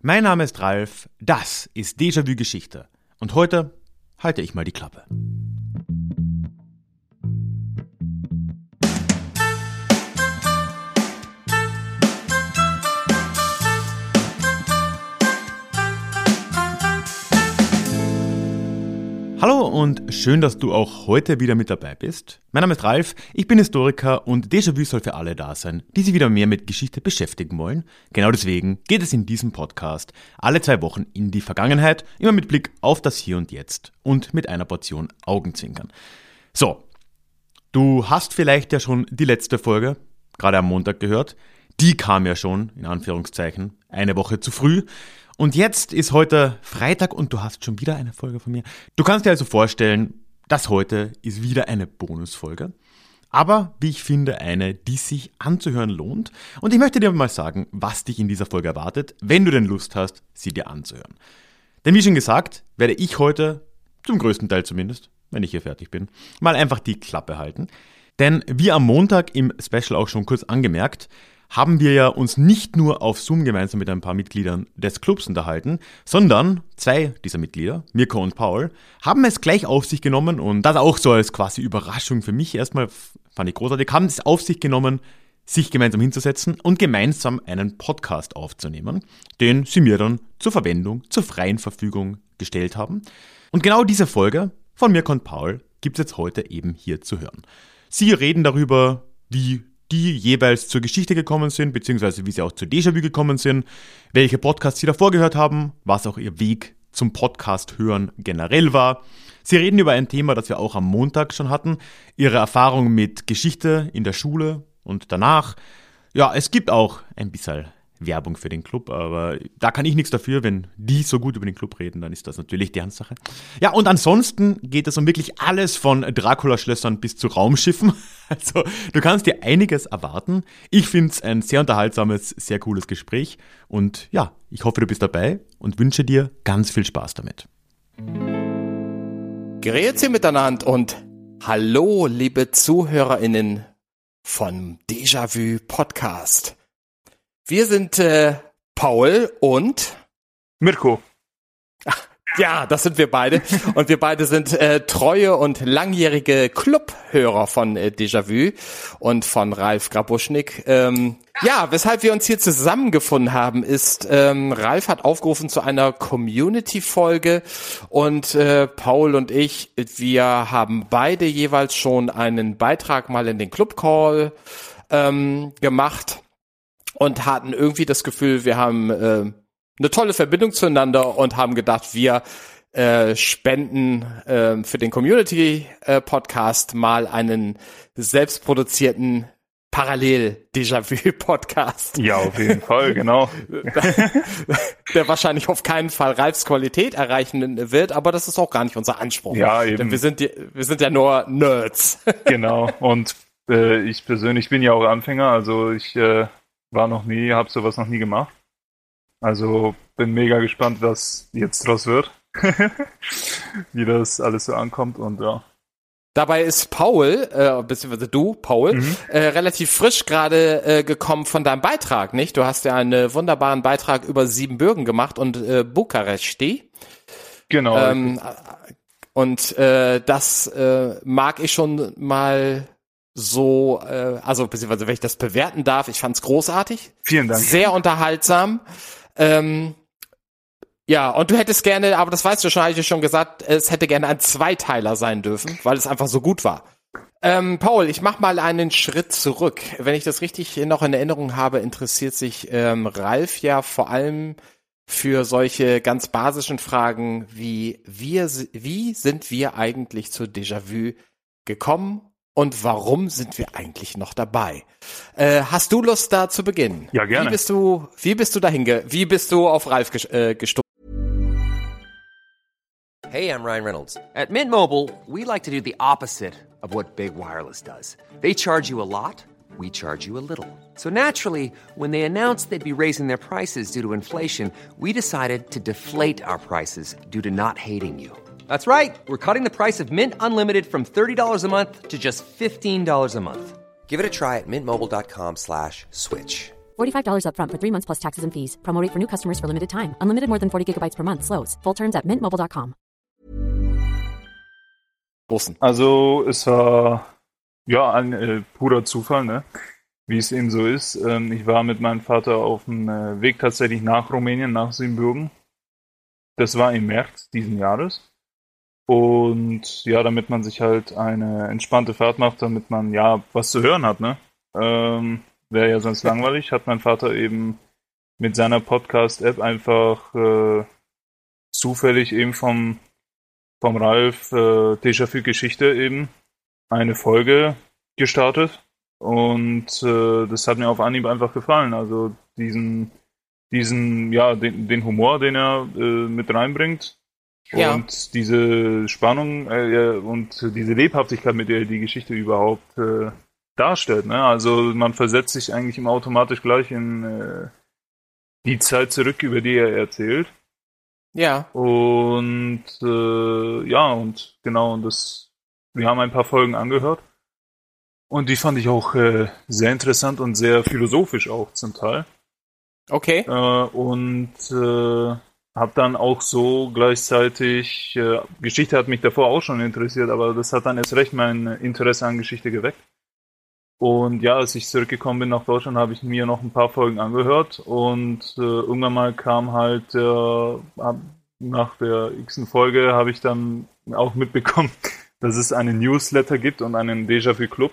Mein Name ist Ralf, das ist Déjà-vu Geschichte und heute halte ich mal die Klappe. Und schön, dass du auch heute wieder mit dabei bist. Mein Name ist Ralf, ich bin Historiker und Déjà-vu soll für alle da sein, die sich wieder mehr mit Geschichte beschäftigen wollen. Genau deswegen geht es in diesem Podcast alle zwei Wochen in die Vergangenheit, immer mit Blick auf das Hier und Jetzt und mit einer Portion Augenzwinkern. So, du hast vielleicht ja schon die letzte Folge, gerade am Montag gehört. Die kam ja schon, in Anführungszeichen, eine Woche zu früh. Und jetzt ist heute Freitag und du hast schon wieder eine Folge von mir. Du kannst dir also vorstellen, das heute ist wieder eine Bonusfolge. Aber, wie ich finde, eine, die sich anzuhören lohnt. Und ich möchte dir mal sagen, was dich in dieser Folge erwartet, wenn du denn Lust hast, sie dir anzuhören. Denn wie schon gesagt, werde ich heute, zum größten Teil zumindest, wenn ich hier fertig bin, mal einfach die Klappe halten. Denn wie am Montag im Special auch schon kurz angemerkt, haben wir ja uns nicht nur auf Zoom gemeinsam mit ein paar Mitgliedern des Clubs unterhalten, sondern zwei dieser Mitglieder, Mirko und Paul, haben es gleich auf sich genommen und das auch so als quasi Überraschung für mich erstmal, fand ich großartig, haben es auf sich genommen, sich gemeinsam hinzusetzen und gemeinsam einen Podcast aufzunehmen, den sie mir dann zur Verwendung, zur freien Verfügung gestellt haben. Und genau diese Folge von Mirko und Paul gibt es jetzt heute eben hier zu hören. Sie reden darüber, wie die jeweils zur Geschichte gekommen sind, beziehungsweise wie sie auch zu Déjà-vu gekommen sind, welche Podcasts sie davor gehört haben, was auch ihr Weg zum Podcast hören generell war. Sie reden über ein Thema, das wir auch am Montag schon hatten, ihre Erfahrung mit Geschichte in der Schule und danach. Ja, es gibt auch ein bisschen Werbung für den Club, aber da kann ich nichts dafür, wenn die so gut über den Club reden, dann ist das natürlich deren Sache. Ja, und ansonsten geht es um wirklich alles von Dracula-Schlössern bis zu Raumschiffen. Also, du kannst dir einiges erwarten. Ich finde es ein sehr unterhaltsames, sehr cooles Gespräch und ja, ich hoffe, du bist dabei und wünsche dir ganz viel Spaß damit. Grüezi miteinander und hallo, liebe ZuhörerInnen von Déjà-vu Podcast. Wir sind äh, Paul und Mirko. ja, das sind wir beide. Und wir beide sind äh, treue und langjährige Clubhörer von äh, Déjà-vu und von Ralf Grabuschnik. Ähm, ja, weshalb wir uns hier zusammengefunden haben, ist, ähm, Ralf hat aufgerufen zu einer Community-Folge und äh, Paul und ich, wir haben beide jeweils schon einen Beitrag mal in den Club-Call ähm, gemacht und hatten irgendwie das Gefühl, wir haben äh, eine tolle Verbindung zueinander und haben gedacht, wir äh, spenden äh, für den Community äh, Podcast mal einen selbstproduzierten Parallel Déjà-vu Podcast. Ja, auf jeden Fall, genau. Der wahrscheinlich auf keinen Fall Ralfs Qualität erreichen wird, aber das ist auch gar nicht unser Anspruch. Ja, eben. Denn wir sind, die, wir sind ja nur Nerds. Genau. Und äh, ich persönlich bin ja auch Anfänger, also ich äh, war noch nie, habe sowas noch nie gemacht. Also bin mega gespannt, was jetzt draus wird. Wie das alles so ankommt und ja. Dabei ist Paul, äh, beziehungsweise du, Paul, mhm. äh, relativ frisch gerade äh, gekommen von deinem Beitrag, nicht? Du hast ja einen wunderbaren Beitrag über Siebenbürgen gemacht und äh, Bukaresti. Genau. Ähm, und äh, das äh, mag ich schon mal so, äh, also beziehungsweise wenn ich das bewerten darf, ich fand's großartig. Vielen Dank. Sehr unterhaltsam. Ähm, ja, und du hättest gerne, aber das weißt du schon, habe ich schon gesagt, es hätte gerne ein Zweiteiler sein dürfen, weil es einfach so gut war. Ähm, Paul, ich mach mal einen Schritt zurück. Wenn ich das richtig noch in Erinnerung habe, interessiert sich ähm, Ralf ja vor allem für solche ganz basischen Fragen wie wir, wie sind wir eigentlich zu Déjà-vu gekommen und warum sind wir eigentlich noch dabei? Äh, hast du Lust da zu beginnen? Ja, gerne. Wie bist du, wie bist du dahin, wie bist du auf Ralf ges äh, gestoßen? Hey, I'm Ryan Reynolds. At Mint Mobile, we like to do the opposite of what Big Wireless does. They charge you a lot, we charge you a little. So naturally, when they announced they'd be raising their prices due to inflation, we decided to deflate our prices due to not hating you. That's right. We're cutting the price of Mint Unlimited from $30 a month to just $15 a month. Give it a try at mintmobile.com slash switch. $45 upfront for three months plus taxes and fees. Promo rate for new customers for limited time. Unlimited more than 40 gigabytes per month. Slows. Full terms at mintmobile.com. Also es war ja ein äh, purer Zufall, ne? Wie es eben so ist. Ähm, ich war mit meinem Vater auf dem äh, Weg tatsächlich nach Rumänien, nach Siebenbürgen. Das war im März diesen Jahres. Und ja, damit man sich halt eine entspannte Fahrt macht, damit man ja was zu hören hat, ne? Ähm, Wäre ja sonst langweilig, hat mein Vater eben mit seiner Podcast-App einfach äh, zufällig eben vom, vom Ralf äh, Déjà-vu Geschichte eben eine Folge gestartet. Und äh, das hat mir auf Anhieb einfach gefallen. Also diesen, diesen, ja, den, den Humor, den er äh, mit reinbringt. Ja. Und diese Spannung äh, und diese Lebhaftigkeit, mit der er die Geschichte überhaupt äh, darstellt. Ne? Also man versetzt sich eigentlich immer automatisch gleich in äh, die Zeit zurück, über die er erzählt. Ja. Und äh, ja, und genau, und das, wir haben ein paar Folgen angehört. Und die fand ich auch äh, sehr interessant und sehr philosophisch auch zum Teil. Okay. Äh, und äh, habe dann auch so gleichzeitig, äh, Geschichte hat mich davor auch schon interessiert, aber das hat dann erst recht mein Interesse an Geschichte geweckt. Und ja, als ich zurückgekommen bin nach Deutschland, habe ich mir noch ein paar Folgen angehört und äh, irgendwann mal kam halt äh, nach der x Folge habe ich dann auch mitbekommen, dass es einen Newsletter gibt und einen Déjà-vu Club.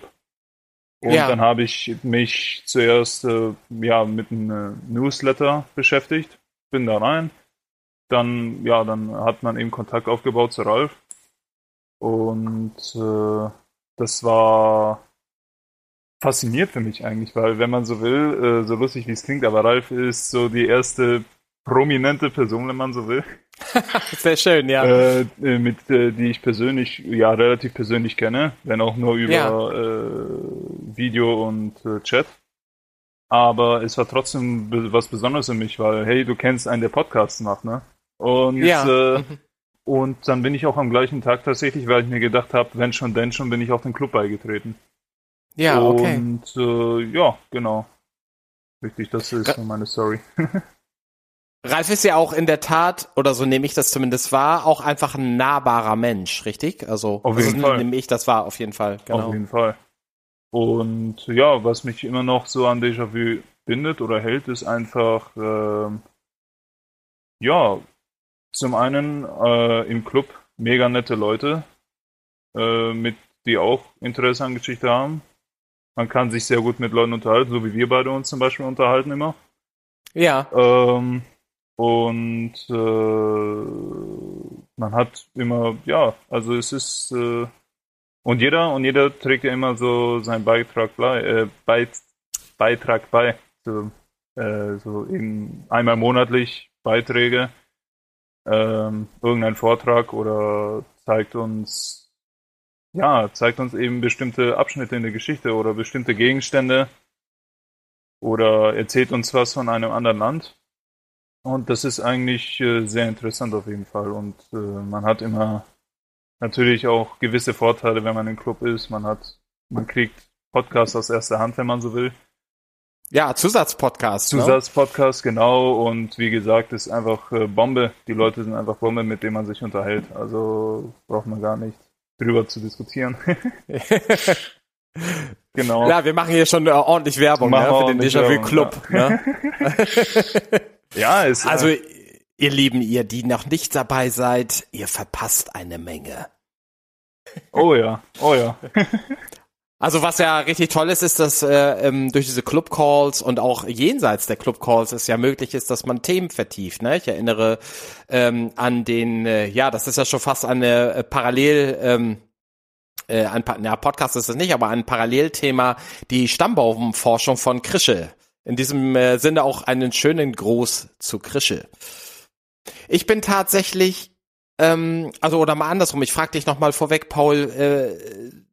Und Ja. dann habe ich mich zuerst äh, ja mit einem äh, Newsletter beschäftigt, bin da rein. Dann ja, dann hat man eben Kontakt aufgebaut zu Ralf. Und äh, das war fasziniert für mich eigentlich, weil wenn man so will, äh, so lustig wie es klingt, aber Ralf ist so die erste prominente Person, wenn man so will, Sehr schön, ja. äh, äh, mit äh, die ich persönlich, ja relativ persönlich kenne, wenn auch nur über Ja. äh, Video und äh, Chat. Aber es war trotzdem was Besonderes für mich, weil hey, du kennst einen, der Podcasts macht, ne? Und Ja. äh, und dann bin ich auch am gleichen Tag tatsächlich, weil ich mir gedacht habe, wenn schon, denn schon, bin ich auch dem Club beigetreten. ja, okay. Und äh, ja, genau. Richtig, das ist Ra- meine Story. Ralf ist ja auch in der Tat, oder so nehme ich das zumindest wahr, auch einfach ein nahbarer Mensch, richtig? Also, Auf also jeden Fall. nehme ich das wahr, auf jeden Fall. Genau. Auf jeden Fall. Und ja, was mich immer noch so an Déjà-vu bindet oder hält, ist einfach, ähm, ja, zum einen äh, im Club mega nette Leute, äh, mit die auch Interesse an Geschichte haben. Man kann sich sehr gut mit Leuten unterhalten, so wie wir beide uns zum Beispiel unterhalten immer. Ja, Ähm, und äh, man hat immer, ja, also es ist äh, und jeder und jeder trägt ja immer so seinen Beitrag bei, äh, Beit, Beitrag bei. So, äh, so eben einmal monatlich Beiträge, ähm, irgendein Vortrag oder zeigt uns, ja, zeigt uns eben bestimmte Abschnitte in der Geschichte oder bestimmte Gegenstände oder erzählt uns was von einem anderen Land. Und das ist eigentlich äh, sehr interessant auf jeden Fall. Und äh, man hat immer natürlich auch gewisse Vorteile, wenn man im Club ist. Man hat, man kriegt Podcasts aus erster Hand, wenn man so will. Ja, Zusatzpodcast. Ne? Zusatzpodcast, genau. Und wie gesagt, ist einfach äh, Bombe. Die Leute sind einfach Bombe, mit denen man sich unterhält. Also braucht man gar nicht drüber zu diskutieren. genau. Ja, wir machen hier schon äh, ordentlich Werbung ne, für den ordentlich Déjà-vu-Club. Ne? Ja, ist Also, äh, ihr Lieben, ihr, die noch nicht dabei seid, ihr verpasst eine Menge. oh ja, oh ja. Also was ja richtig toll ist, ist, dass äh, ähm, durch diese Club Calls und auch jenseits der Club Calls es ja möglich ist, dass man Themen vertieft. Ne? Ich erinnere ähm, an den, äh, ja, das ist ja schon fast eine äh, Parallel. Ähm, äh, ein ja, Podcast ist es nicht, aber ein Parallelthema, die Stammbaumforschung von Krische. In diesem äh, Sinne auch einen schönen Gruß zu Krische. Ich bin tatsächlich, ähm, also oder mal andersrum, ich frage dich nochmal vorweg, Paul, äh,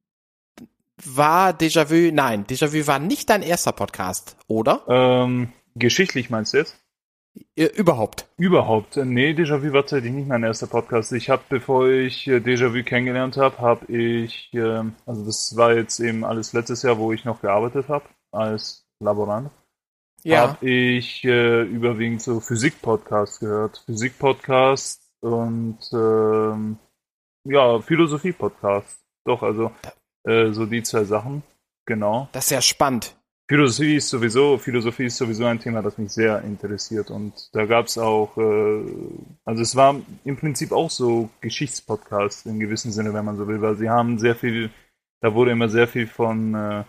war Déjà-vu, nein, Déjà-vu war nicht dein erster Podcast, oder? Ähm, geschichtlich meinst du jetzt? Überhaupt. Überhaupt. Nee, Déjà-vu war tatsächlich nicht mein erster Podcast. Ich habe, bevor ich äh, Déjà-vu kennengelernt habe, habe ich, ähm, also das war jetzt eben alles letztes Jahr, wo ich noch gearbeitet habe als Laborant. Ja. habe ich äh, überwiegend so Physik-Podcasts gehört. Physik-Podcasts und ähm, ja, Philosophie-Podcasts. Doch, also äh, so die zwei Sachen. Genau. Das ist ja spannend. Philosophie ist sowieso, Philosophie ist sowieso ein Thema, das mich sehr interessiert. Und da gab es auch, äh, also es war im Prinzip auch so Geschichtspodcast im gewissen Sinne, wenn man so will, weil sie haben sehr viel, da wurde immer sehr viel von äh,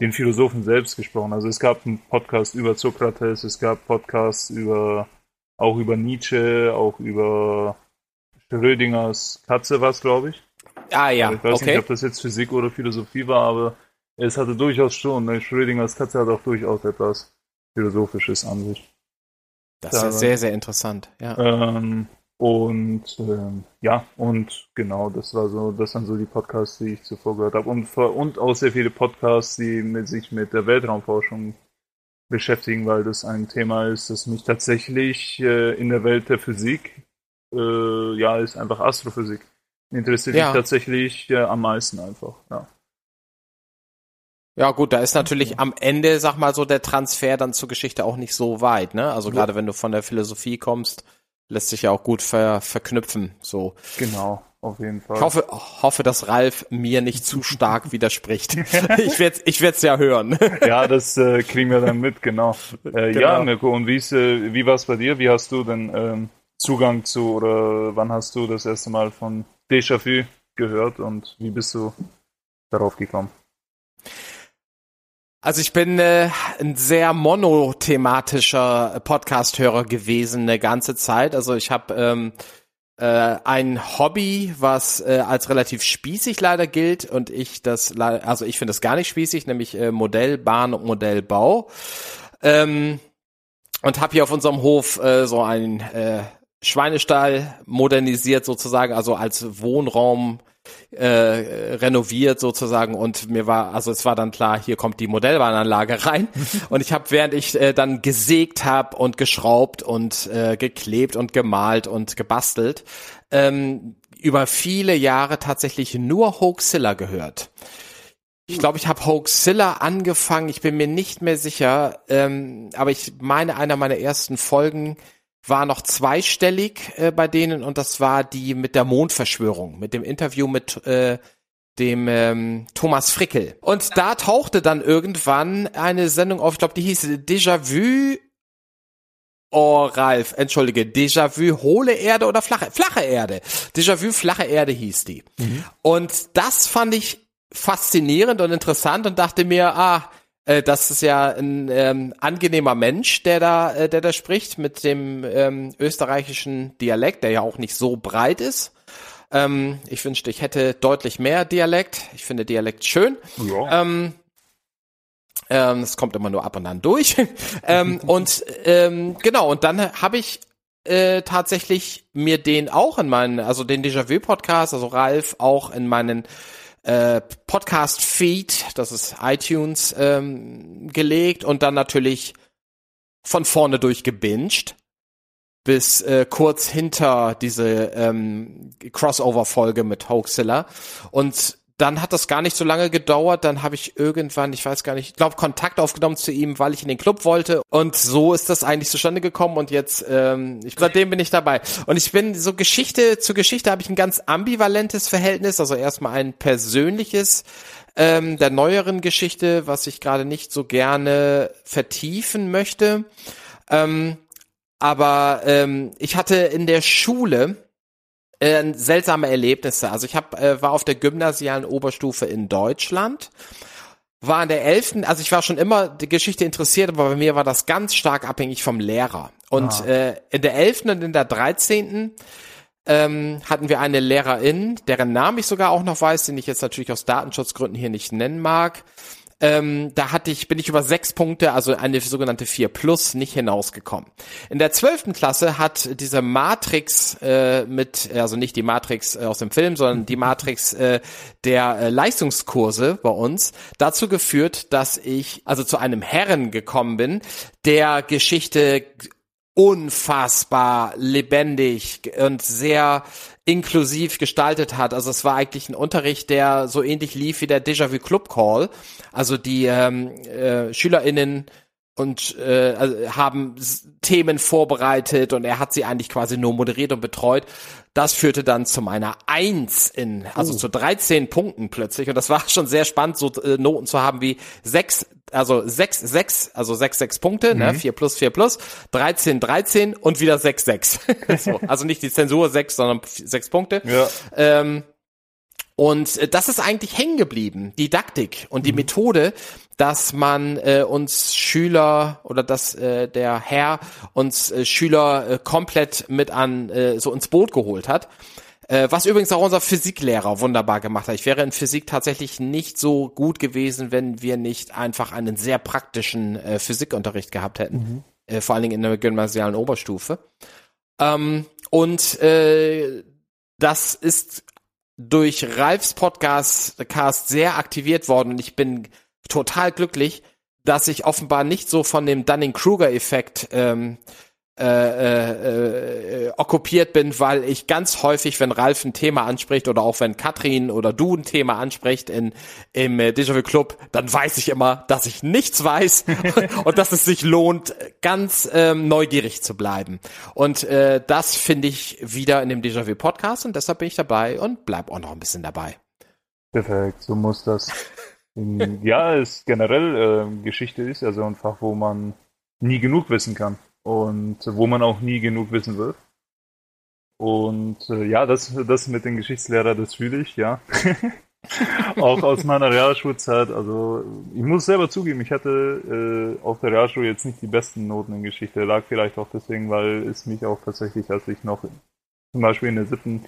den Philosophen selbst gesprochen. Also es gab einen Podcast über Sokrates, es gab Podcasts über auch über Nietzsche, auch über Schrödingers Katze war es, glaube ich. Ah ja, ich weiß okay. nicht, ob das jetzt Physik oder Philosophie war, aber es hatte durchaus schon, ne? Schrödingers Katze hat auch durchaus etwas Philosophisches an sich. Das ist ja sehr, sehr interessant. Ja. Ähm, und ähm, ja, und genau, das war so, das waren so die Podcasts, die ich zuvor gehört habe. Und, und auch sehr viele Podcasts, die mit sich mit der Weltraumforschung beschäftigen, weil das ein Thema ist, das mich tatsächlich äh, in der Welt der Physik, äh, ja, ist einfach Astrophysik. Interessiert Ja. mich tatsächlich äh, am meisten einfach, ja. Ja, gut, da ist natürlich am Ende, sag mal so, der Transfer dann zur Geschichte auch nicht so weit, ne? Also gerade wenn du von der Philosophie kommst, lässt sich ja auch gut ver verknüpfen, so. Genau, auf jeden Fall. Ich hoffe, hoffe, dass Ralf mir nicht zu stark widerspricht. Ich werd's, ich werd's ja hören. Ja, das äh, kriegen wir dann mit, genau. Äh, Ja, Genau. Mirko, und wie, ist, äh, wie war es bei dir? Wie hast du denn ähm, Zugang zu oder wann hast du das erste Mal von Déjà-vu gehört und wie bist du darauf gekommen? Also ich bin äh, ein sehr monothematischer Podcast-Hörer gewesen eine ganze Zeit. Also ich habe ähm, äh, ein Hobby, was äh, als relativ spießig leider gilt und ich das, also ich finde das gar nicht spießig, nämlich äh, Modellbahn und Modellbau. Ähm, und habe hier auf unserem Hof äh, so einen äh, Schweinestall modernisiert sozusagen, also als Wohnraum äh, renoviert sozusagen. Und mir war also es war dann klar hier kommt die Modellbahnanlage rein. Und ich habe während ich äh, dann gesägt habe und geschraubt und äh, geklebt und gemalt und gebastelt ähm, über viele Jahre tatsächlich nur Hoaxilla gehört. Ich glaube, ich habe Hoaxilla angefangen. Ich bin mir nicht mehr sicher, ähm, aber ich meine, einer meiner ersten Folgen war noch zweistellig äh, bei denen und das war die mit der Mondverschwörung, mit dem Interview mit äh, dem ähm, Thomas Frickel. Und da tauchte dann irgendwann eine Sendung auf, ich glaube, die hieß Déjà-vu. Oh, Ralf, entschuldige, Déjà-vu hohle Erde oder flache, flache Erde. Déjà-vu flache Erde hieß die. Und das fand ich faszinierend und interessant und dachte mir, ah, äh, das ist ja ein ähm, angenehmer Mensch, der da, äh, der da spricht mit dem ähm, österreichischen Dialekt, der ja auch nicht so breit ist. Ähm, ich wünschte, ich hätte deutlich mehr Dialekt. Ich finde Dialekt schön. Ja. Ähm, ähm, es kommt immer nur ab und an durch. ähm, und ähm, genau, und dann habe ich äh, tatsächlich mir den auch in meinen, also den Déjà-vu-Podcast, also Ralf auch in meinen äh, Podcast-Feed, das ist iTunes, ähm, gelegt und dann natürlich von vorne durch gebinged bis äh, kurz hinter diese ähm, Crossover-Folge mit Hoaxilla. Und dann hat das gar nicht so lange gedauert. Dann habe ich irgendwann, ich weiß gar nicht, ich glaube, Kontakt aufgenommen zu ihm, weil ich in den Club wollte. Und so ist das eigentlich zustande gekommen. Und jetzt, ähm, ich, seitdem bin ich dabei. Und ich bin so Geschichte zu Geschichte habe ich ein ganz ambivalentes Verhältnis. Also erstmal ein persönliches ähm, der neueren Geschichte, was ich gerade nicht so gerne vertiefen möchte. Ähm, aber ähm, ich hatte in der Schule äh, seltsame Erlebnisse. Also ich hab, äh, war auf der gymnasialen Oberstufe in Deutschland, war in der elften, also ich war schon immer die Geschichte interessiert, aber bei mir war das ganz stark abhängig vom Lehrer. Und äh, in der elften und in der dreizehnten ähm, hatten wir eine Lehrerin, deren Namen ich sogar auch noch weiß, den ich jetzt natürlich aus Datenschutzgründen hier nicht nennen mag. Ähm, da hatte ich, bin ich über sechs Punkte, also eine sogenannte 4 Plus, nicht hinausgekommen. In der zwölften Klasse hat diese Matrix äh, mit, also nicht die Matrix äh, aus dem Film, sondern die Matrix äh, der äh, Leistungskurse bei uns dazu geführt, dass ich also zu einem Herren gekommen bin, der Geschichte unfassbar lebendig und sehr inklusiv gestaltet hat. Also es war eigentlich ein Unterricht, der so ähnlich lief wie der Déjà-vu Club Call. Also die ähm, äh, SchülerInnen und äh, also haben Themen vorbereitet und er hat sie eigentlich quasi nur moderiert und betreut. Das führte dann zu meiner Eins in, also uh. zu 13 Punkten plötzlich. Und das war schon sehr spannend, so äh, Noten zu haben wie sechs, also sechs, sechs, also sechs, sechs Punkte, ne? mhm. ne, vier plus, vier plus, 13, 13 und wieder sechs, sechs. so, also nicht die Zensur sechs, sondern sechs Punkte. Ja. Ähm, und äh, das ist eigentlich hängen geblieben, Didaktik und die mhm. Methode, dass man äh, uns Schüler oder dass äh, der Herr uns äh, Schüler äh, komplett mit an äh, so ins Boot geholt hat. Äh, was übrigens auch unser Physiklehrer wunderbar gemacht hat. Ich wäre in Physik tatsächlich nicht so gut gewesen, wenn wir nicht einfach einen sehr praktischen äh, Physikunterricht gehabt hätten. Mhm. Äh, vor allen Dingen in der gymnasialen Oberstufe. Ähm, und äh, das ist durch Ralfs Podcast Cast sehr aktiviert worden und ich bin total glücklich, dass ich offenbar nicht so von dem Dunning-Kruger-Effekt ähm, äh, äh, äh, okkupiert bin, weil ich ganz häufig, wenn Ralf ein Thema anspricht oder auch wenn Katrin oder du ein Thema anspricht in, im äh, Déjà-vu Club, dann weiß ich immer, dass ich nichts weiß und dass es sich lohnt, ganz ähm, neugierig zu bleiben. Und äh, das finde ich wieder in dem Déjà-vu Podcast und deshalb bin ich dabei und bleib auch noch ein bisschen dabei. Perfekt, so muss das. ja, es generell äh, Geschichte ist ja so ein Fach, wo man nie genug wissen kann und wo man auch nie genug wissen wird. Und äh, ja, das, das mit den Geschichtslehrer, das fühle ich, ja. auch aus meiner Realschulzeit. Also ich muss selber zugeben, ich hatte äh, auf der Realschule jetzt nicht die besten Noten in Geschichte. Lag vielleicht auch deswegen, weil es mich auch tatsächlich, als ich noch zum Beispiel in der siebten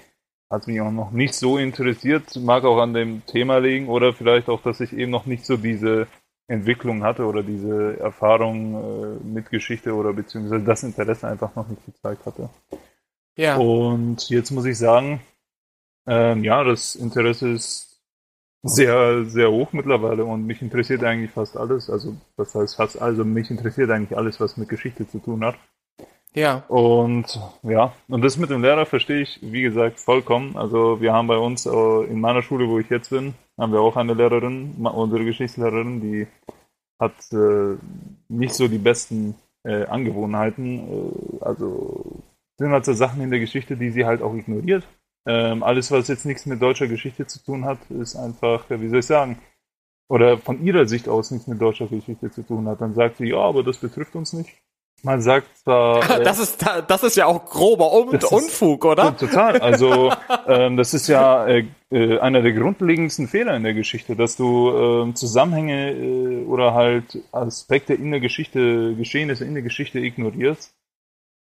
hat mich auch noch nicht so interessiert, mag auch an dem Thema liegen oder vielleicht auch, dass ich eben noch nicht so diese Entwicklung hatte oder diese Erfahrung äh, mit Geschichte oder beziehungsweise das Interesse einfach noch nicht gezeigt hatte. Ja. Und jetzt muss ich sagen, ähm, ja, das Interesse ist sehr, sehr hoch mittlerweile und mich interessiert eigentlich fast alles. Also, das heißt fast, also mich interessiert eigentlich alles, was mit Geschichte zu tun hat. Ja. Und ja, und das mit dem Lehrer verstehe ich, wie gesagt, vollkommen. Also wir haben bei uns äh, in meiner Schule, wo ich jetzt bin, haben wir auch eine Lehrerin, unsere Geschichtslehrerin, die hat äh, nicht so die besten äh, Angewohnheiten. Äh, also sind halt so Sachen in der Geschichte, die sie halt auch ignoriert. Ähm, alles, was jetzt nichts mit deutscher Geschichte zu tun hat, ist einfach, wie soll ich sagen, oder von ihrer Sicht aus nichts mit deutscher Geschichte zu tun hat. Dann sagt sie, ja, aber das betrifft uns nicht. Man sagt zwar. Äh, das ist das ist ja auch grober Un Unfug, oder? Total. Also ähm, das ist ja äh, äh, einer der grundlegendsten Fehler in der Geschichte, dass du äh, Zusammenhänge äh, oder halt Aspekte in der Geschichte, Geschehnisse in der Geschichte ignorierst,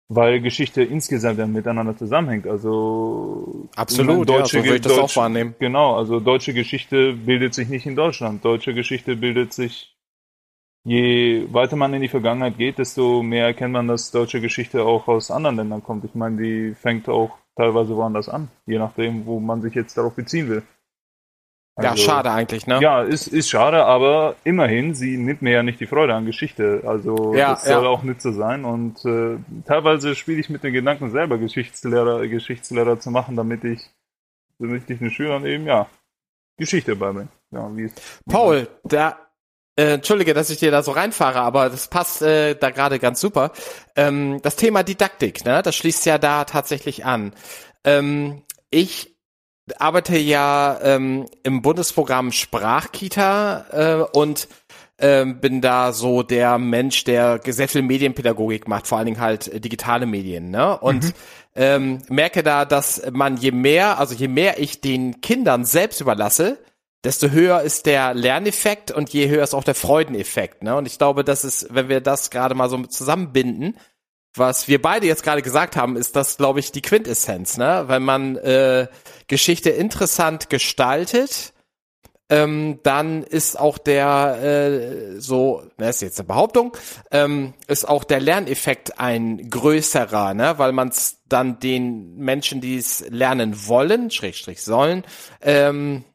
weil Geschichte insgesamt dann miteinander zusammenhängt. Also absolut, deutsche, ja, so würde ich das Deutsch, auch wahrnehmen. Genau, also deutsche Geschichte bildet sich nicht in Deutschland. Deutsche Geschichte bildet sich je weiter man in die Vergangenheit geht, desto mehr erkennt man, dass deutsche Geschichte auch aus anderen Ländern kommt. Ich meine, die fängt auch teilweise woanders an, je nachdem, wo man sich jetzt darauf beziehen will. Also, ja, schade eigentlich, ne? Ja, ist, ist schade, aber immerhin, sie nimmt mir ja nicht die Freude an Geschichte. Also ja, das soll ja. auch Nütze sein. Und äh, teilweise spiele ich mit den Gedanken selber Geschichtslehrer, Geschichtslehrer zu machen, damit ich, damit ich den Schülern eben ja Geschichte beibringe. Ja, wie Paul, da äh, Entschuldige, dass ich dir da so reinfahre, aber das passt äh, da gerade ganz super. Ähm, das Thema Didaktik, ne, das schließt ja da tatsächlich an. Ähm, ich arbeite ja ähm, im Bundesprogramm Sprachkita äh, und ähm, bin da so der Mensch, der sehr viel Medienpädagogik macht, vor allen Dingen halt äh, digitale Medien, ne? Und mhm. ähm, merke da, dass man je mehr, also je mehr ich den Kindern selbst überlasse, desto höher ist der Lerneffekt und je höher ist auch der Freudeneffekt. Ne? Und ich glaube, das ist, wenn wir das gerade mal so zusammenbinden, was wir beide jetzt gerade gesagt haben, ist das, glaube ich, die Quintessenz. Ne? Wenn man äh, Geschichte interessant gestaltet, ähm, dann ist auch der äh, so, das ist jetzt eine Behauptung, ähm, ist auch der Lerneffekt ein größerer, ne? weil man es dann den Menschen, die es lernen wollen, Schrägstrich sollen, ähm,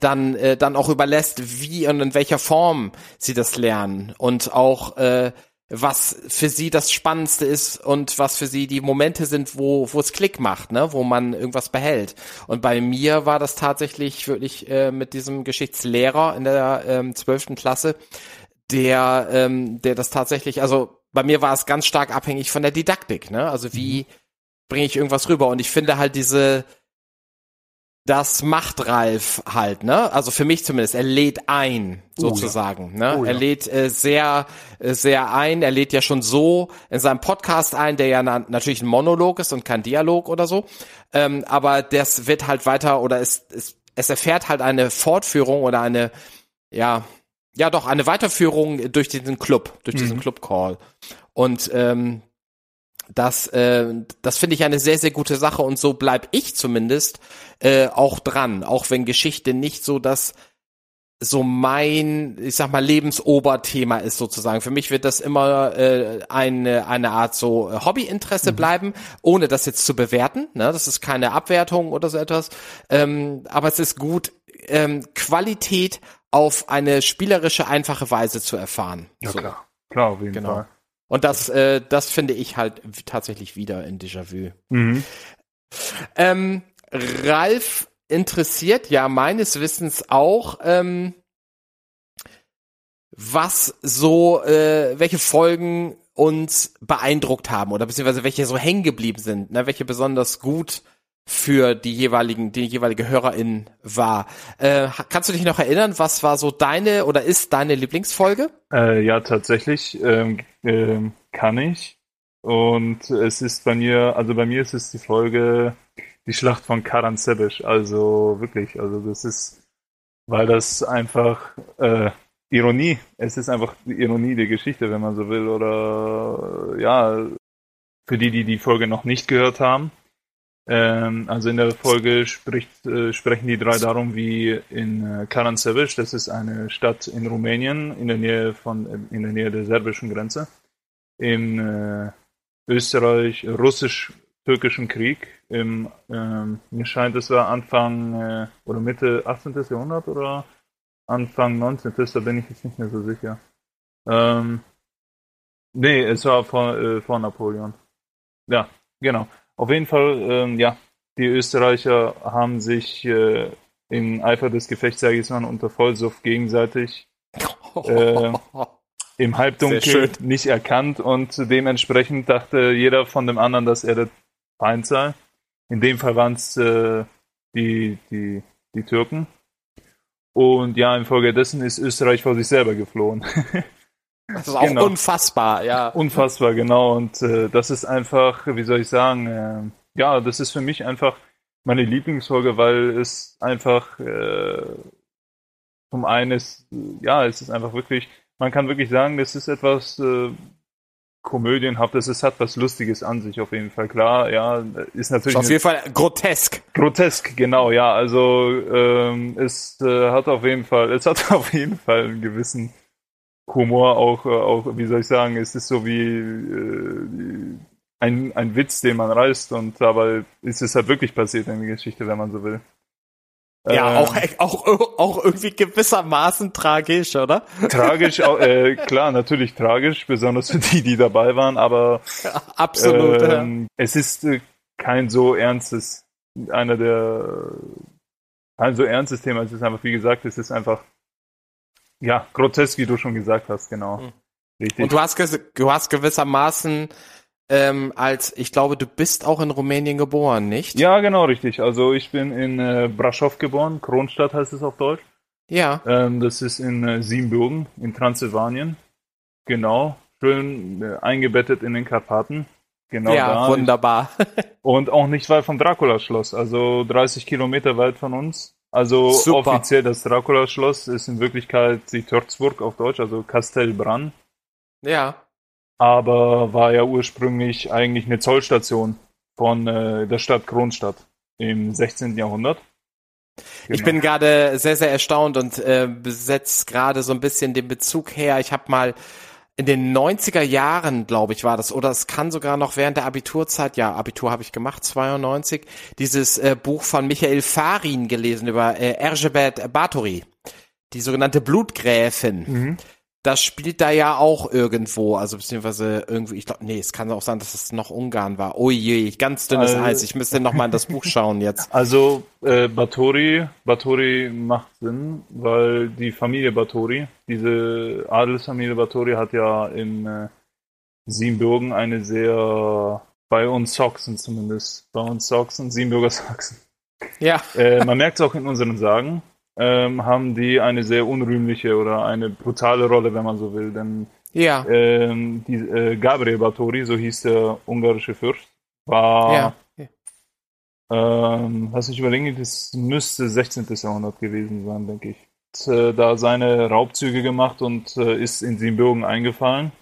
dann äh, dann auch überlässt, wie und in welcher Form sie das lernen und auch äh, was für sie das Spannendste ist und was für sie die Momente sind, wo wo es Klick macht, ne, wo man irgendwas behält. Und bei mir war das tatsächlich wirklich äh, mit diesem Geschichtslehrer in der ähm, zwölften ähm, Klasse, der, ähm, der das tatsächlich, also bei mir war es ganz stark abhängig von der Didaktik, ne? Also wie mhm. bringe ich irgendwas rüber? Und ich finde halt diese, das macht Ralf halt, ne? Also für mich zumindest. Er lädt ein, sozusagen. Oh, ja. Ne? Oh, ja. Er lädt äh, sehr, äh, sehr ein. Er lädt ja schon so in seinem Podcast ein, der ja na natürlich ein Monolog ist und kein Dialog oder so. Ähm, aber das wird halt weiter oder es, es, es erfährt halt eine Fortführung oder eine, ja, ja doch, eine Weiterführung durch diesen Club, durch diesen mhm. Club-Call. Und ähm, das, äh, das finde ich eine sehr, sehr gute Sache und so bleib ich zumindest äh, auch dran, auch wenn Geschichte nicht so das so mein, ich sag mal, Lebensoberthema ist sozusagen. Für mich wird das immer äh, eine, eine Art so Hobbyinteresse mhm. bleiben, ohne das jetzt zu bewerten. Ne? Das ist keine Abwertung oder so etwas. Ähm, aber es ist gut, ähm, Qualität auf eine spielerische, einfache Weise zu erfahren. Ja, so. klar. Klar, auf jeden genau. Fall. Und das, äh, das finde ich halt tatsächlich wieder in Déjà-vu. Mhm. Ähm, Ralf interessiert ja meines Wissens auch, ähm, was so, äh, welche Folgen uns beeindruckt haben oder beziehungsweise welche so hängen geblieben sind, ne, welche besonders gut für die jeweiligen, die jeweilige Hörerin war. Äh, kannst du dich noch erinnern, was war so deine oder ist deine Lieblingsfolge? Äh, ja, tatsächlich ähm, ähm, kann ich. Und es ist bei mir, also bei mir ist es die Folge Die Schlacht von Karan Sebisch. Also wirklich, also das ist, weil das einfach äh, Ironie, es ist einfach die Ironie der Geschichte, wenn man so will. Oder ja, für die, die die Folge noch nicht gehört haben ähm, also in der Folge spricht, äh, sprechen die drei darum, wie in äh, Karansevic, das ist eine Stadt in Rumänien, in der Nähe von, in der Nähe der serbischen Grenze, im äh, Österreich, russisch-türkischen Krieg, im, ähm, mir scheint es war Anfang äh, oder Mitte 18. Jahrhundert oder Anfang 19. Da bin ich jetzt nicht mehr so sicher. Ähm, nee, es war vor, äh, vor Napoleon. Ja, genau. Auf jeden Fall, ähm, ja, die Österreicher haben sich äh, im Eifer des Gefechts, sage ich mal, unter Vollsuff gegenseitig äh, im Halbdunkel nicht erkannt und dementsprechend dachte jeder von dem anderen, dass er der Feind sei. In dem Fall waren es äh, die, die, die Türken. Und ja, infolgedessen ist Österreich vor sich selber geflohen. Das ist auch genau. unfassbar, ja. Unfassbar, genau. Und äh, das ist einfach, wie soll ich sagen, äh, ja, das ist für mich einfach meine Lieblingsfolge, weil es einfach äh, zum einen ist, ja, es ist einfach wirklich, man kann wirklich sagen, das ist etwas äh, komödienhaftes, es hat was Lustiges an sich auf jeden Fall. Klar, ja, ist natürlich. Ist auf jeden Fall grotesk. Grotesk, genau, ja. Also ähm, es äh, hat auf jeden Fall, es hat auf jeden Fall einen gewissen Humor auch, äh, auch, wie soll ich sagen, es ist so wie äh, ein, ein Witz, den man reißt und dabei ist es halt wirklich passiert in der Geschichte, wenn man so will. Ja, ähm, auch, auch, auch irgendwie gewissermaßen tragisch, oder? Tragisch, äh, klar, natürlich tragisch, besonders für die, die dabei waren, aber ja, absolut. Ähm, ja. Es ist äh, kein so ernstes, einer der kein so ernstes Thema. Es ist einfach, wie gesagt, es ist einfach ja, grotesk, wie du schon gesagt hast, genau. Mhm. Richtig. Und du hast, du hast gewissermaßen ähm, als, ich glaube, du bist auch in Rumänien geboren, nicht? Ja, genau, richtig. Also ich bin in äh, Brasov geboren, Kronstadt heißt es auf Deutsch. Ja. Ähm, das ist in äh, Siebenbürgen, in Transsilvanien. Genau. Schön äh, eingebettet in den Karpaten. Genau ja, da. wunderbar. und auch nicht weit vom Dracula-Schloss, also 30 Kilometer weit von uns. Also Super. offiziell das Dracula-Schloss ist in Wirklichkeit die Törzburg auf Deutsch, also Castelbran. Ja. Aber war ja ursprünglich eigentlich eine Zollstation von äh, der Stadt Kronstadt im 16. Jahrhundert. Genau. Ich bin gerade sehr, sehr erstaunt und äh, besetzt gerade so ein bisschen den Bezug her. Ich habe mal in den 90er Jahren, glaube ich, war das, oder es kann sogar noch während der Abiturzeit, ja, Abitur habe ich gemacht, 92, dieses äh, Buch von Michael Farin gelesen über äh, Erzsébet Báthory, die sogenannte Blutgräfin. Mhm. Das spielt da ja auch irgendwo, also beziehungsweise irgendwie, ich glaube, nee, es kann auch sein, dass es noch Ungarn war. Oh je, ganz dünnes Also- Eis. Ich müsste noch mal in das Buch schauen jetzt. Also äh, Batori, Batori macht Sinn, weil die Familie Batori, diese Adelsfamilie Batori hat ja in äh, Siebenbürgen eine sehr, bei uns Sachsen zumindest, bei uns Sachsen, Siebenbürger Sachsen. Ja, Äh, man merkt es auch in unseren Sagen, ähm, haben die eine sehr unrühmliche oder eine brutale Rolle, wenn man so will, denn ja, ähm, die, äh, Gabriel Batori, so hieß der ungarische Fürst, war ja. ähm, was ich überlege, das müsste 16. Jahrhundert gewesen sein, denke ich. Hat, äh, da seine Raubzüge gemacht und äh, ist in Siebenbürgen eingefallen.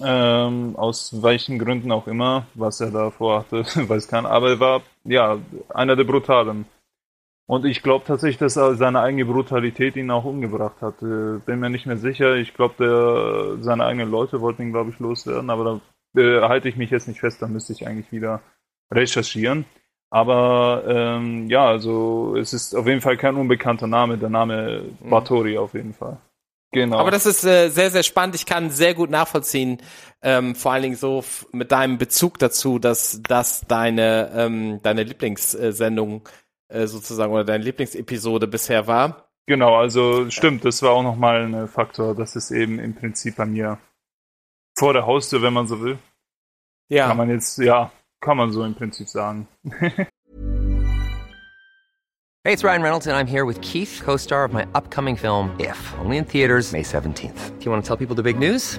Ähm, aus welchen Gründen auch immer, was er da vorhatte, weiß keiner. Aber er war, ja, einer der Brutalen. Und ich glaube tatsächlich, dass seine eigene Brutalität ihn auch umgebracht hat. Äh, bin mir nicht mehr sicher. Ich glaube, der seine eigenen Leute wollten ihn, glaube ich, loswerden. Aber da äh, halte ich mich jetzt nicht fest. Da müsste ich eigentlich wieder recherchieren. Aber ähm, ja, also es ist auf jeden Fall kein unbekannter Name, der Name Batori auf jeden Fall. Genau. Aber das ist äh, sehr, sehr spannend. Ich kann sehr gut nachvollziehen, ähm, vor allen Dingen so mit deinem Bezug dazu, dass das deine, ähm, deine Lieblingssendung äh, sozusagen oder deine Lieblingsepisode bisher war. genau, also stimmt, das war auch nochmal ein Faktor, dass es eben im Prinzip bei mir vor der Haustür, wenn man so will, Ja. kann man jetzt, ja, kann man so im Prinzip sagen. Hey, it's Ryan Reynolds, and I'm here with Keith, co star of my upcoming film, If, only in theaters, May 17th. Do you want to tell people the big news?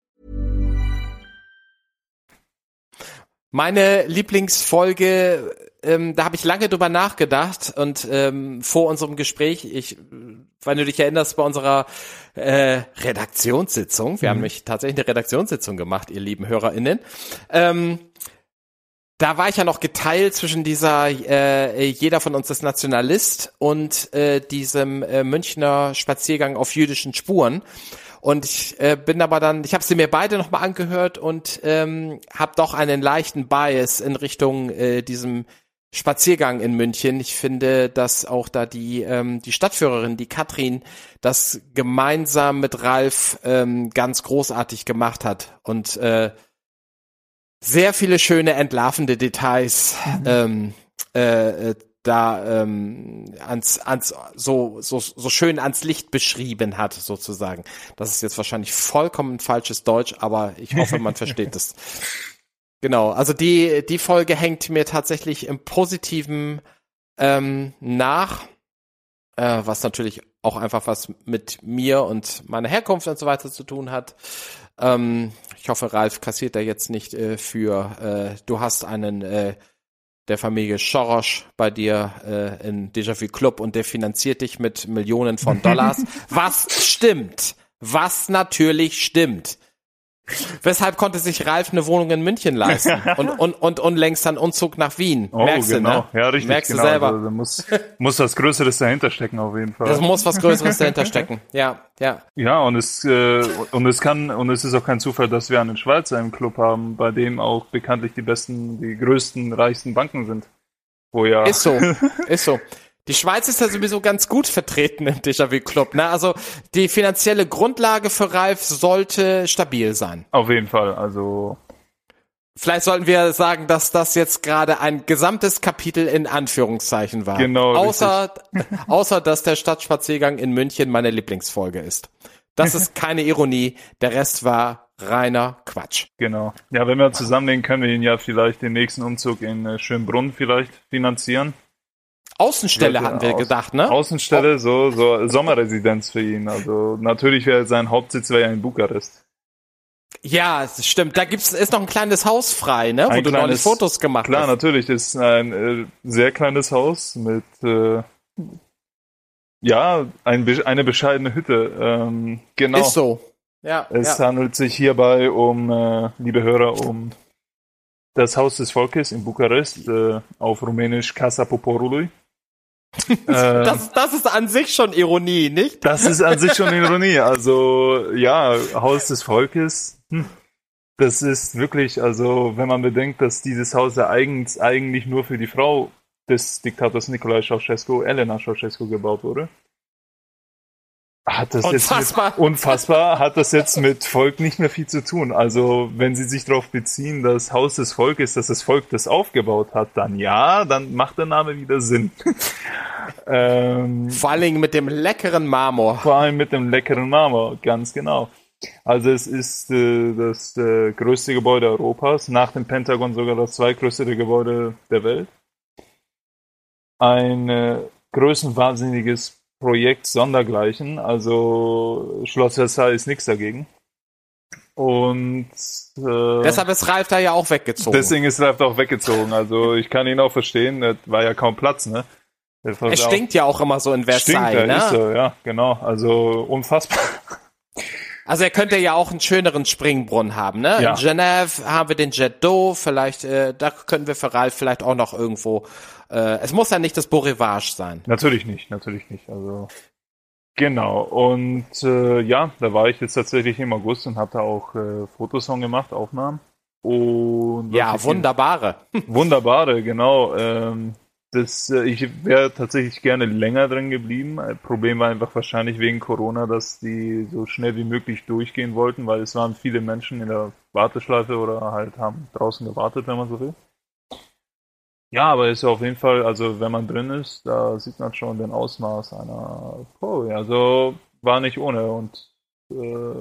Meine Lieblingsfolge, ähm, da habe ich lange drüber nachgedacht und ähm, vor unserem Gespräch, ich, wenn du dich erinnerst, bei unserer äh, Redaktionssitzung, wir haben nämlich tatsächlich eine Redaktionssitzung gemacht, ihr lieben HörerInnen, ähm, da war ich ja noch geteilt zwischen dieser äh, jeder von uns ist Nationalist und äh, diesem äh, Münchner Spaziergang auf jüdischen Spuren. Und ich äh, bin aber dann, ich habe sie mir beide nochmal angehört und ähm, habe doch einen leichten Bias in Richtung äh, diesem Spaziergang in München. Ich finde, dass auch da die ähm, die Stadtführerin, die Katrin, das gemeinsam mit Ralf ähm, ganz großartig gemacht hat und äh, sehr viele schöne entlarvende Details ähm, äh, äh, da ähm, ans, ans so, so, so schön ans Licht beschrieben hat, sozusagen. Das ist jetzt wahrscheinlich vollkommen falsches Deutsch, aber ich hoffe, man versteht es. Genau, also die, die Folge hängt mir tatsächlich im Positiven ähm, nach, äh, was natürlich auch einfach was mit mir und meiner Herkunft und so weiter zu tun hat. Ähm, ich hoffe, Ralf kassiert da jetzt nicht äh, für, äh, du hast einen äh, der Familie Schorosch bei dir äh, in Déjà-vu Club und der finanziert dich mit Millionen von Dollars. was stimmt. Was natürlich stimmt. Weshalb konnte sich Ralf eine Wohnung in München leisten und, und, und unlängst einen Umzug nach Wien. Oh, Merkst genau. du, ne? Ja, richtig. Merkst genau. du selber. Also, da muss, muss was Größeres dahinter stecken, auf jeden Fall. Das muss was Größeres dahinter stecken. Ja, ja. Ja, und es, äh, und es kann, und es ist auch kein Zufall, dass wir einen Schweizer im Club haben, bei dem auch bekanntlich die besten, die größten, reichsten Banken sind. Wo ja. Ist so, ist so. Die Schweiz ist ja sowieso ganz gut vertreten im Déjà-vu-Club. Ne? Also die finanzielle Grundlage für Ralf sollte stabil sein. Auf jeden Fall. Also, Vielleicht sollten wir sagen, dass das jetzt gerade ein gesamtes Kapitel in Anführungszeichen war. Genau, Außer, außer dass der Stadtspaziergang in München meine Lieblingsfolge ist. Das ist keine Ironie. Der Rest war reiner Quatsch. genau. Ja, wenn wir zusammenlegen, können wir ihn ja vielleicht den nächsten Umzug in äh, Schönbrunn vielleicht finanzieren. Außenstelle Ja, hatten wir gedacht, ne? Außenstelle, so, so Sommerresidenz für ihn. Also natürlich wäre sein Hauptsitz wäre ja in Bukarest. Ja, stimmt. Da gibt's ist noch ein kleines Haus frei, ne? Wo Ein du neulich kleines- Fotos gemacht Klar, hast. natürlich ist ein äh, sehr kleines Haus mit äh, ja ein, eine bescheidene Hütte. Ähm, genau. Ist so. Ja, Es ja. handelt sich hierbei um, äh, liebe Hörer, um das Haus des Volkes in Bukarest, äh, auf Rumänisch Casa Poporului. Äh, das, das ist an sich schon Ironie, nicht? Das ist an sich schon Ironie. Also ja, Haus des Volkes. Hm. Das ist wirklich, also wenn man bedenkt, dass dieses Haus ja eigentlich, eigentlich nur für die Frau des Diktators Nicolae Ceausescu, Elena Ceausescu, gebaut wurde. Hat das unfassbar. Jetzt mit, unfassbar, hat das jetzt mit Volk nicht mehr viel zu tun. Also, wenn Sie sich darauf beziehen, das Haus des Volkes, dass das Volk das aufgebaut hat, dann ja, dann macht der Name wieder Sinn. ähm, vor allen Dingen mit dem leckeren Marmor. Vor allem mit dem leckeren Marmor, ganz genau. Also es ist äh, das äh, größte Gebäude Europas, nach dem Pentagon sogar das zweitgrößte Gebäude der Welt. Ein äh, größenwahnsinniges Projekt sondergleichen. Also Schloss Versailles ist nichts dagegen. Und äh, deshalb ist Ralf da ja auch weggezogen. Deswegen ist Ralf da auch weggezogen. Also ich kann ihn auch verstehen, das war ja kaum Platz, ne? Es stinkt ja auch immer so in Versailles, stinkt, ne? Ist so, ja, genau. Also unfassbar. Also er könnte ja auch einen schöneren Springbrunnen haben, ne? Ja. In Genève haben wir den Jet d'eau, vielleicht, äh, da könnten wir für Ralf vielleicht auch noch irgendwo äh, es muss ja nicht das Beau Rivage sein. Natürlich nicht, natürlich nicht. Also genau. Und äh, ja, da war ich jetzt tatsächlich im August und hatte auch äh, Fotosong gemacht, Aufnahmen. Und ja, wunderbare. Wunderbare, genau. Ähm, das, äh, ich wäre tatsächlich gerne länger drin geblieben. Problem war einfach wahrscheinlich wegen Corona, dass die so schnell wie möglich durchgehen wollten, weil es waren viele Menschen in der Warteschleife oder halt haben draußen gewartet, wenn man so will. Ja, aber ist ja auf jeden Fall, also wenn man drin ist, da sieht man schon den Ausmaß einer Pro. Also war nicht ohne und äh,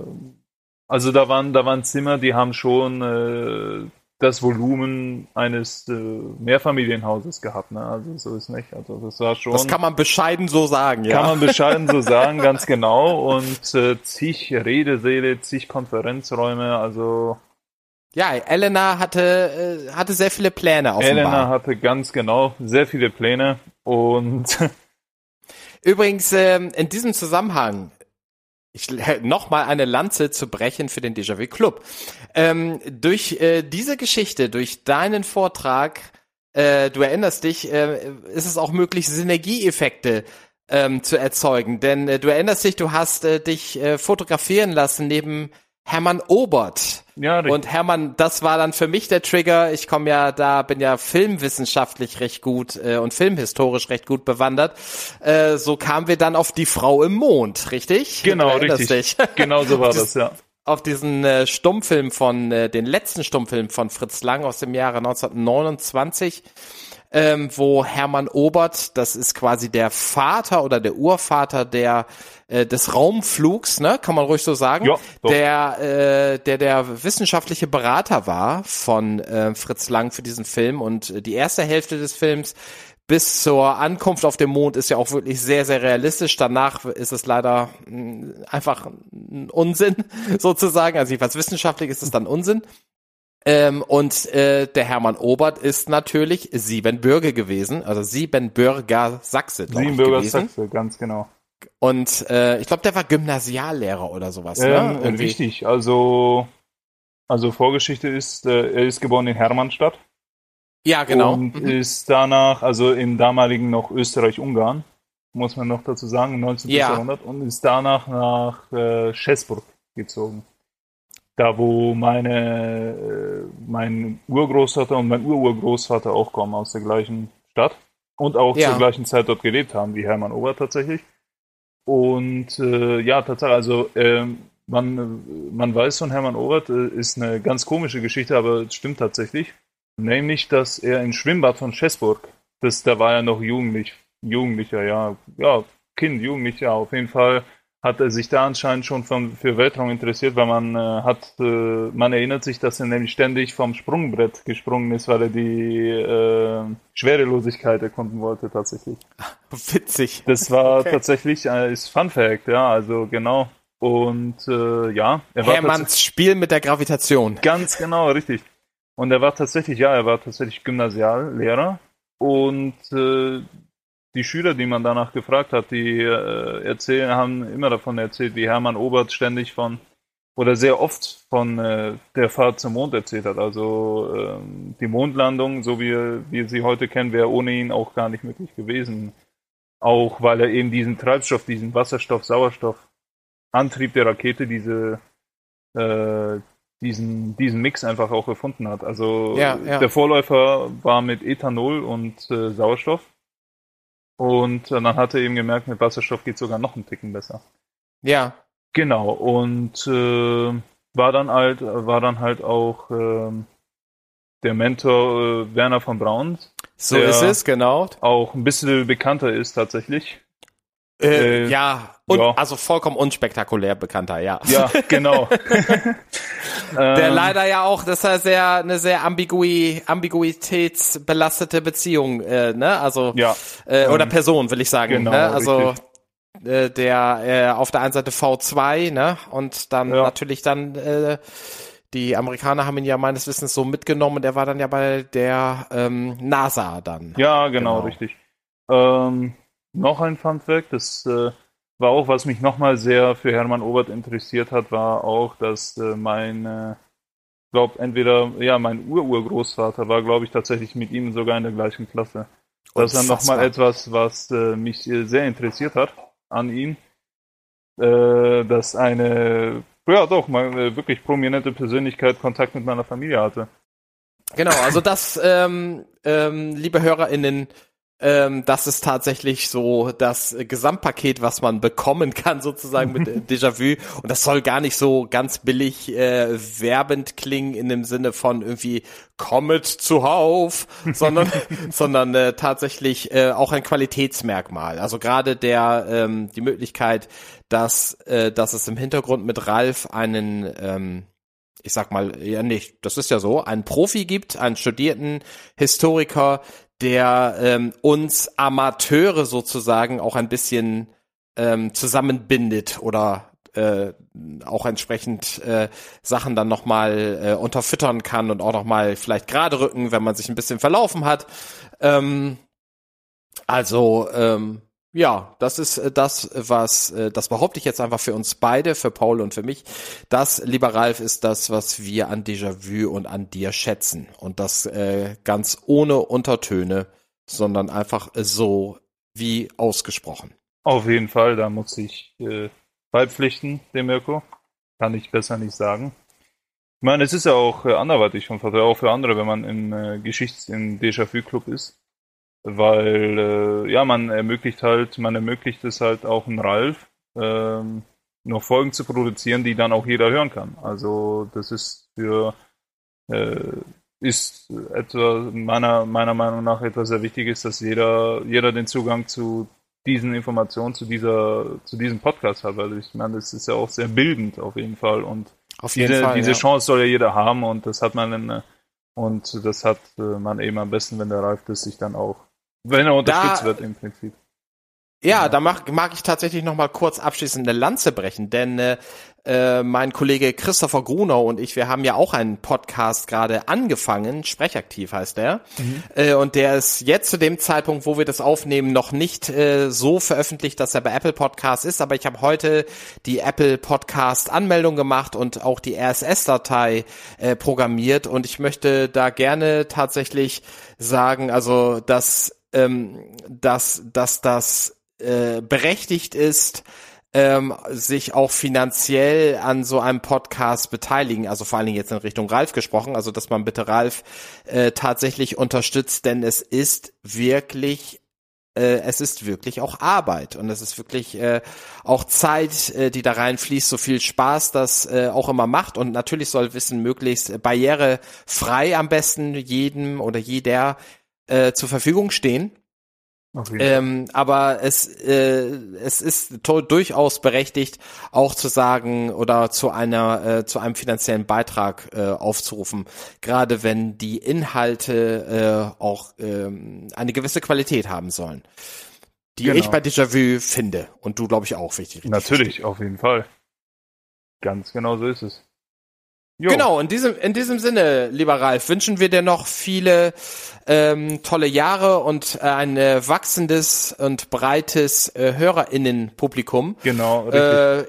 also da waren da waren Zimmer, die haben schon äh, das Volumen eines äh, Mehrfamilienhauses gehabt, ne? Also so ist nicht. Also das war schon. Das kann man bescheiden so sagen, ja. Kann man bescheiden so sagen, ganz genau. Und äh, zig Redesäle, zig Konferenzräume, also ja, Elena hatte, äh, hatte sehr viele Pläne offenbar. Elena hatte ganz genau sehr viele Pläne und Übrigens, ähm, in diesem Zusammenhang, ich nochmal eine Lanze zu brechen für den Déjà-vu Club. Ähm, durch äh, diese Geschichte, durch deinen Vortrag, äh, du erinnerst dich, äh, ist es auch möglich, Synergieeffekte ähm, zu erzeugen. Denn äh, du erinnerst dich, du hast äh, dich äh, fotografieren lassen neben Hermann Obert. Ja, richtig. Und Hermann, das war dann für mich der Trigger. Ich komme ja da, bin ja filmwissenschaftlich recht gut äh, und filmhistorisch recht gut bewandert. Äh, so kamen wir dann auf die Frau im Mond, richtig? Genau, richtig. Dich? Genau so war das, ja. Auf diesen äh, Stummfilm von, äh, den letzten Stummfilm von Fritz Lang aus dem Jahre 1929 ähm, wo Hermann Obert, das ist quasi der Vater oder der Urvater der äh, des Raumflugs, ne, kann man ruhig so sagen, ja, der äh, der der wissenschaftliche Berater war von äh, Fritz Lang für diesen Film und äh, die erste Hälfte des Films bis zur Ankunft auf dem Mond ist ja auch wirklich sehr, sehr realistisch. Danach ist es leider mm, einfach ein Unsinn sozusagen. Also jedenfalls wissenschaftlich ist es dann Unsinn. Ähm, und äh, der Hermann Obert ist natürlich Siebenbürger gewesen, also Siebenbürger Sachse, Siebenbürger. Sachse, ganz genau. Und äh, ich glaube, der war Gymnasiallehrer oder sowas. Ne? Ähm, ne? Richtig, also also Vorgeschichte ist, äh, er ist geboren in Hermannstadt. Ja, genau. Und mhm. ist danach, also im damaligen noch Österreich-Ungarn, muss man noch dazu sagen, 19. Ja. Jahrhundert, und ist danach nach äh, Schäßburg gezogen da wo meine, äh, mein Urgroßvater und mein Ururgroßvater auch kommen aus der gleichen Stadt und auch ja. zur gleichen Zeit dort gelebt haben wie Hermann Ober tatsächlich. Und äh, ja, tatsächlich, also äh, man, man weiß von Hermann Obert, äh, ist eine ganz komische Geschichte, aber es stimmt tatsächlich. Nämlich, dass er im Schwimmbad von Schäßburg, das, da war er noch jugendlich, jugendlicher, ja, ja, Kind, Jugendlicher, auf jeden Fall hat er sich da anscheinend schon von, für Weltraum interessiert, weil man äh, hat, äh, man erinnert sich, dass er nämlich ständig vom Sprungbrett gesprungen ist, weil er die äh, Schwerelosigkeit erkunden wollte tatsächlich. Witzig. Das war okay. tatsächlich äh, ist Fun Fact, ja, also genau. Und äh, ja, er war Hermanns Spiel mit der Gravitation. Ganz genau, richtig. Und er war tatsächlich, ja, er war tatsächlich Gymnasiallehrer und äh, die Schüler, die man danach gefragt hat, die äh, erzählen, haben immer davon erzählt, wie Hermann Obert ständig von oder sehr oft von äh, der Fahrt zum Mond erzählt hat. Also ähm, die Mondlandung, so wie wir sie heute kennen, wäre ohne ihn auch gar nicht möglich gewesen. Auch weil er eben diesen Treibstoff, diesen Wasserstoff, Sauerstoff, Antrieb der Rakete, diese äh, diesen, diesen Mix einfach auch erfunden hat. Also Ja, ja. der Vorläufer war mit Ethanol und äh, Sauerstoff. Und äh, dann hat er eben gemerkt, mit Wasserstoff geht sogar noch einen Ticken besser. Ja. Genau, und äh, war dann halt, war dann halt auch ähm, der Mentor äh, Werner von Braun, So ist es, genau. auch ein bisschen bekannter ist tatsächlich. Äh, Äh, ja, und, ja. also vollkommen unspektakulär bekannter, ja. Ja, genau. Der Ähm, leider ja auch, das ist ja sehr, eine sehr ambigui, ambiguitätsbelastete Beziehung, äh, ne? Also, Ja. äh, oder Ähm, person, will ich sagen. genau, ne? Also, äh, der äh, auf der einen Seite V2, ne? Und dann Ja. natürlich dann, äh, die Amerikaner haben ihn ja meines Wissens so mitgenommen und er war dann ja bei der ähm, NASA dann. Ja, genau, Genau. richtig. Ähm, noch ein Fun Fact, das äh, war auch, was mich nochmal sehr für Hermann Obert interessiert hat, war auch, dass äh, mein, äh, glaub, entweder, ja, mein Ururgroßvater war, glaube ich, tatsächlich mit ihm sogar in der gleichen Klasse. Das ist dann nochmal etwas, was äh, mich äh, sehr interessiert hat an ihm. Äh, dass eine, ja doch, mal äh, wirklich prominente Persönlichkeit Kontakt mit meiner Familie hatte. Genau, also das, ähm, ähm, liebe HörerInnen, ähm, das ist tatsächlich so das Gesamtpaket, was man bekommen kann, sozusagen mit Déjà-vu. Und das soll gar nicht so ganz billig äh, werbend klingen in dem Sinne von irgendwie Kommet zuhauf, sondern, sondern äh, tatsächlich äh, auch ein Qualitätsmerkmal. Also gerade der ähm, die Möglichkeit, dass, äh, dass es im Hintergrund mit Ralf einen ähm, ich sag mal, ja nicht, das ist ja so, einen Profi gibt, einen studierten Historiker, der ähm, uns Amateure sozusagen auch ein bisschen ähm, zusammenbindet oder äh, auch entsprechend äh, Sachen dann nochmal äh, unterfüttern kann und auch nochmal vielleicht gerade rücken, wenn man sich ein bisschen verlaufen hat. Ähm, also, ähm, ja, das ist äh, das, was, äh, das behaupte ich jetzt einfach für uns beide, für Paul und für mich. Das, lieber Ralf, ist das, was wir an Déjà-vu und an dir schätzen. Und das äh, ganz ohne Untertöne, sondern einfach so wie ausgesprochen. Auf jeden Fall, da muss ich äh, beipflichten, dem Mirko. Kann ich besser nicht sagen. Ich meine, es ist ja auch äh, anderweitig von Vorteil, auch für andere, wenn man im äh, Geschichts-, im Déjà-vu-Club ist. Weil, äh, ja, man ermöglicht halt, man ermöglicht es halt auch einem Ralf, ähm, noch Folgen zu produzieren, die dann auch jeder hören kann. Also, das ist für, äh, ist etwa meiner, meiner Meinung nach etwas sehr Wichtiges, dass jeder, jeder den Zugang zu diesen Informationen, zu dieser, zu diesem Podcast hat, weil ich meine, das ist ja auch sehr bildend auf jeden Fall und Auf diese, diese ja. Chance soll ja jeder haben und das hat man in, äh, und das hat äh, man eben am besten, wenn der Ralf das sich dann auch, wenn er unterstützt Da- wird im Prinzip. Ja, da mag, mag ich tatsächlich noch mal kurz abschließend eine Lanze brechen, denn äh, äh, mein Kollege Christopher Grunau und ich, wir haben ja auch einen Podcast gerade angefangen, Sprechaktiv heißt der, äh, und der ist jetzt zu dem Zeitpunkt, wo wir das aufnehmen, noch nicht äh, so veröffentlicht, dass er bei Apple Podcast ist, aber ich habe heute die Apple Podcast Anmeldung gemacht und auch die RSS-Datei äh, programmiert und ich möchte da gerne tatsächlich sagen, also dass ähm, dass dass das äh, berechtigt ist, ähm, sich auch finanziell an so einem Podcast beteiligen, also vor allen Dingen jetzt in Richtung Ralf gesprochen, also dass man bitte Ralf äh, tatsächlich unterstützt, denn es ist wirklich äh, es ist wirklich auch Arbeit. Und es ist wirklich äh, auch Zeit, äh, die da reinfließt, so viel Spaß das äh, auch immer macht. Und natürlich soll Wissen möglichst barrierefrei am besten jedem oder jeder äh, zur Verfügung stehen. Ähm, aber es, äh, es ist durchaus berechtigt, auch zu sagen oder zu einer, äh, zu einem finanziellen Beitrag äh, aufzurufen, gerade wenn die Inhalte äh, auch ähm, eine gewisse Qualität haben sollen. Die Genau. ich bei Déjà-vu finde und du glaube ich auch wichtig. Natürlich, auf jeden Fall. Ganz genau so ist es. Jo. Genau, in diesem, in diesem Sinne, lieber Ralf, wünschen wir dir noch viele ähm, tolle Jahre und äh, ein äh, wachsendes und breites äh, HörerInnen-Publikum. Genau, richtig. Äh,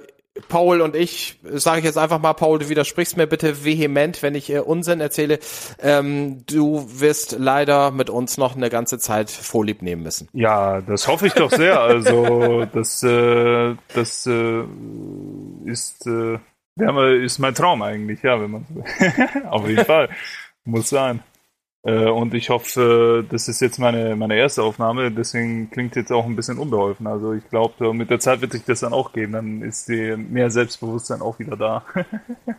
Paul und ich, sage ich jetzt einfach mal, Paul, du widersprichst mir bitte vehement, wenn ich äh, Unsinn erzähle. Ähm, du wirst leider mit uns noch eine ganze Zeit Vorlieb nehmen müssen. Ja, das hoffe ich doch sehr. Also das, äh, das äh, ist, äh, ja, ist mein Traum eigentlich, ja, wenn man so Auf jeden Fall. Muss sein. Äh, und ich hoffe, das ist jetzt meine, meine erste Aufnahme, deswegen klingt jetzt auch ein bisschen unbeholfen. Also ich glaube, mit der Zeit wird sich das dann auch geben, dann ist die mehr Selbstbewusstsein auch wieder da.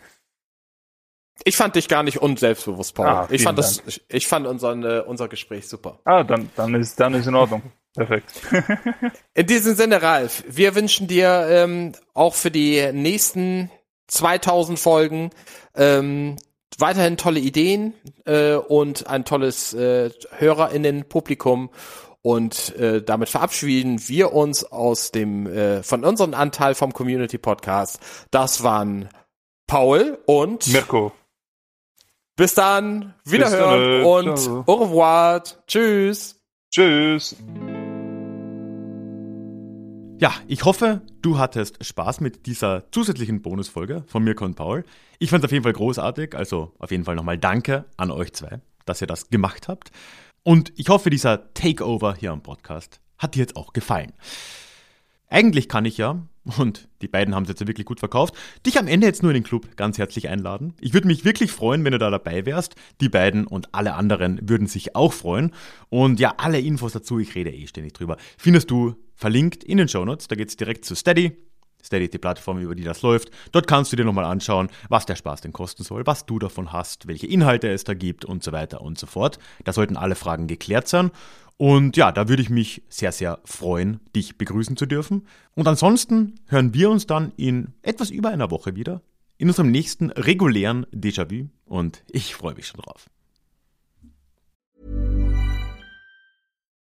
ich fand dich gar nicht unselbstbewusst, Paul. Ah, ich fand das, ich fand unseren, äh, unser Gespräch super. Ah, dann, dann ist, dann ist in Ordnung. Perfekt. in diesem Sinne, Ralf, wir wünschen dir ähm, auch für die nächsten 2000 Folgen ähm, weiterhin tolle Ideen äh, und ein tolles äh, HörerInnen-Publikum. Und äh, damit verabschieden wir uns aus dem äh, von unserem Anteil vom Community Podcast. Das waren Paul und Mirko. Bis dann, wiederhören dann, und Ciao. au revoir. Tschüss. Tschüss. Ja, ich hoffe, du hattest Spaß mit dieser zusätzlichen Bonusfolge von Mirko und Paul. Ich fand es auf jeden Fall großartig, also auf jeden Fall nochmal Danke an euch zwei, dass ihr das gemacht habt. Und ich hoffe, dieser Takeover hier am Podcast hat dir jetzt auch gefallen. Eigentlich kann ich ja, und die beiden haben es jetzt wirklich gut verkauft, dich am Ende jetzt nur in den Club ganz herzlich einladen. Ich würde mich wirklich freuen, wenn du da dabei wärst. Die beiden und alle anderen würden sich auch freuen. Und ja, alle Infos dazu, ich rede eh ständig drüber, findest du verlinkt in den Show Notes. Da geht's direkt zu Steady. Steady ist die Plattform, über die das läuft. Dort kannst du dir nochmal anschauen, was der Spaß denn kosten soll, was du davon hast, welche Inhalte es da gibt und so weiter und so fort. Da sollten alle Fragen geklärt sein. Und ja, da würde ich mich sehr, sehr freuen, dich begrüßen zu dürfen. Und ansonsten hören wir uns dann in etwas über einer Woche wieder in unserem nächsten regulären Déjà-vu und ich freue mich schon drauf.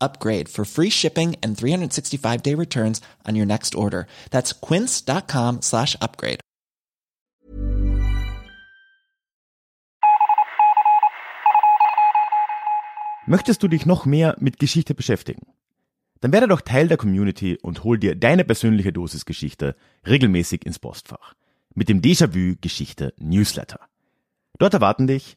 upgrade for free shipping and 365 day returns on your next order. That's quince.com slash upgrade. Möchtest du dich noch mehr mit Geschichte beschäftigen? Dann werde doch Teil der Community und hol dir deine persönliche Dosis Geschichte regelmäßig ins Postfach. Mit dem Déjà-vu Geschichte Newsletter. Dort erwarten dich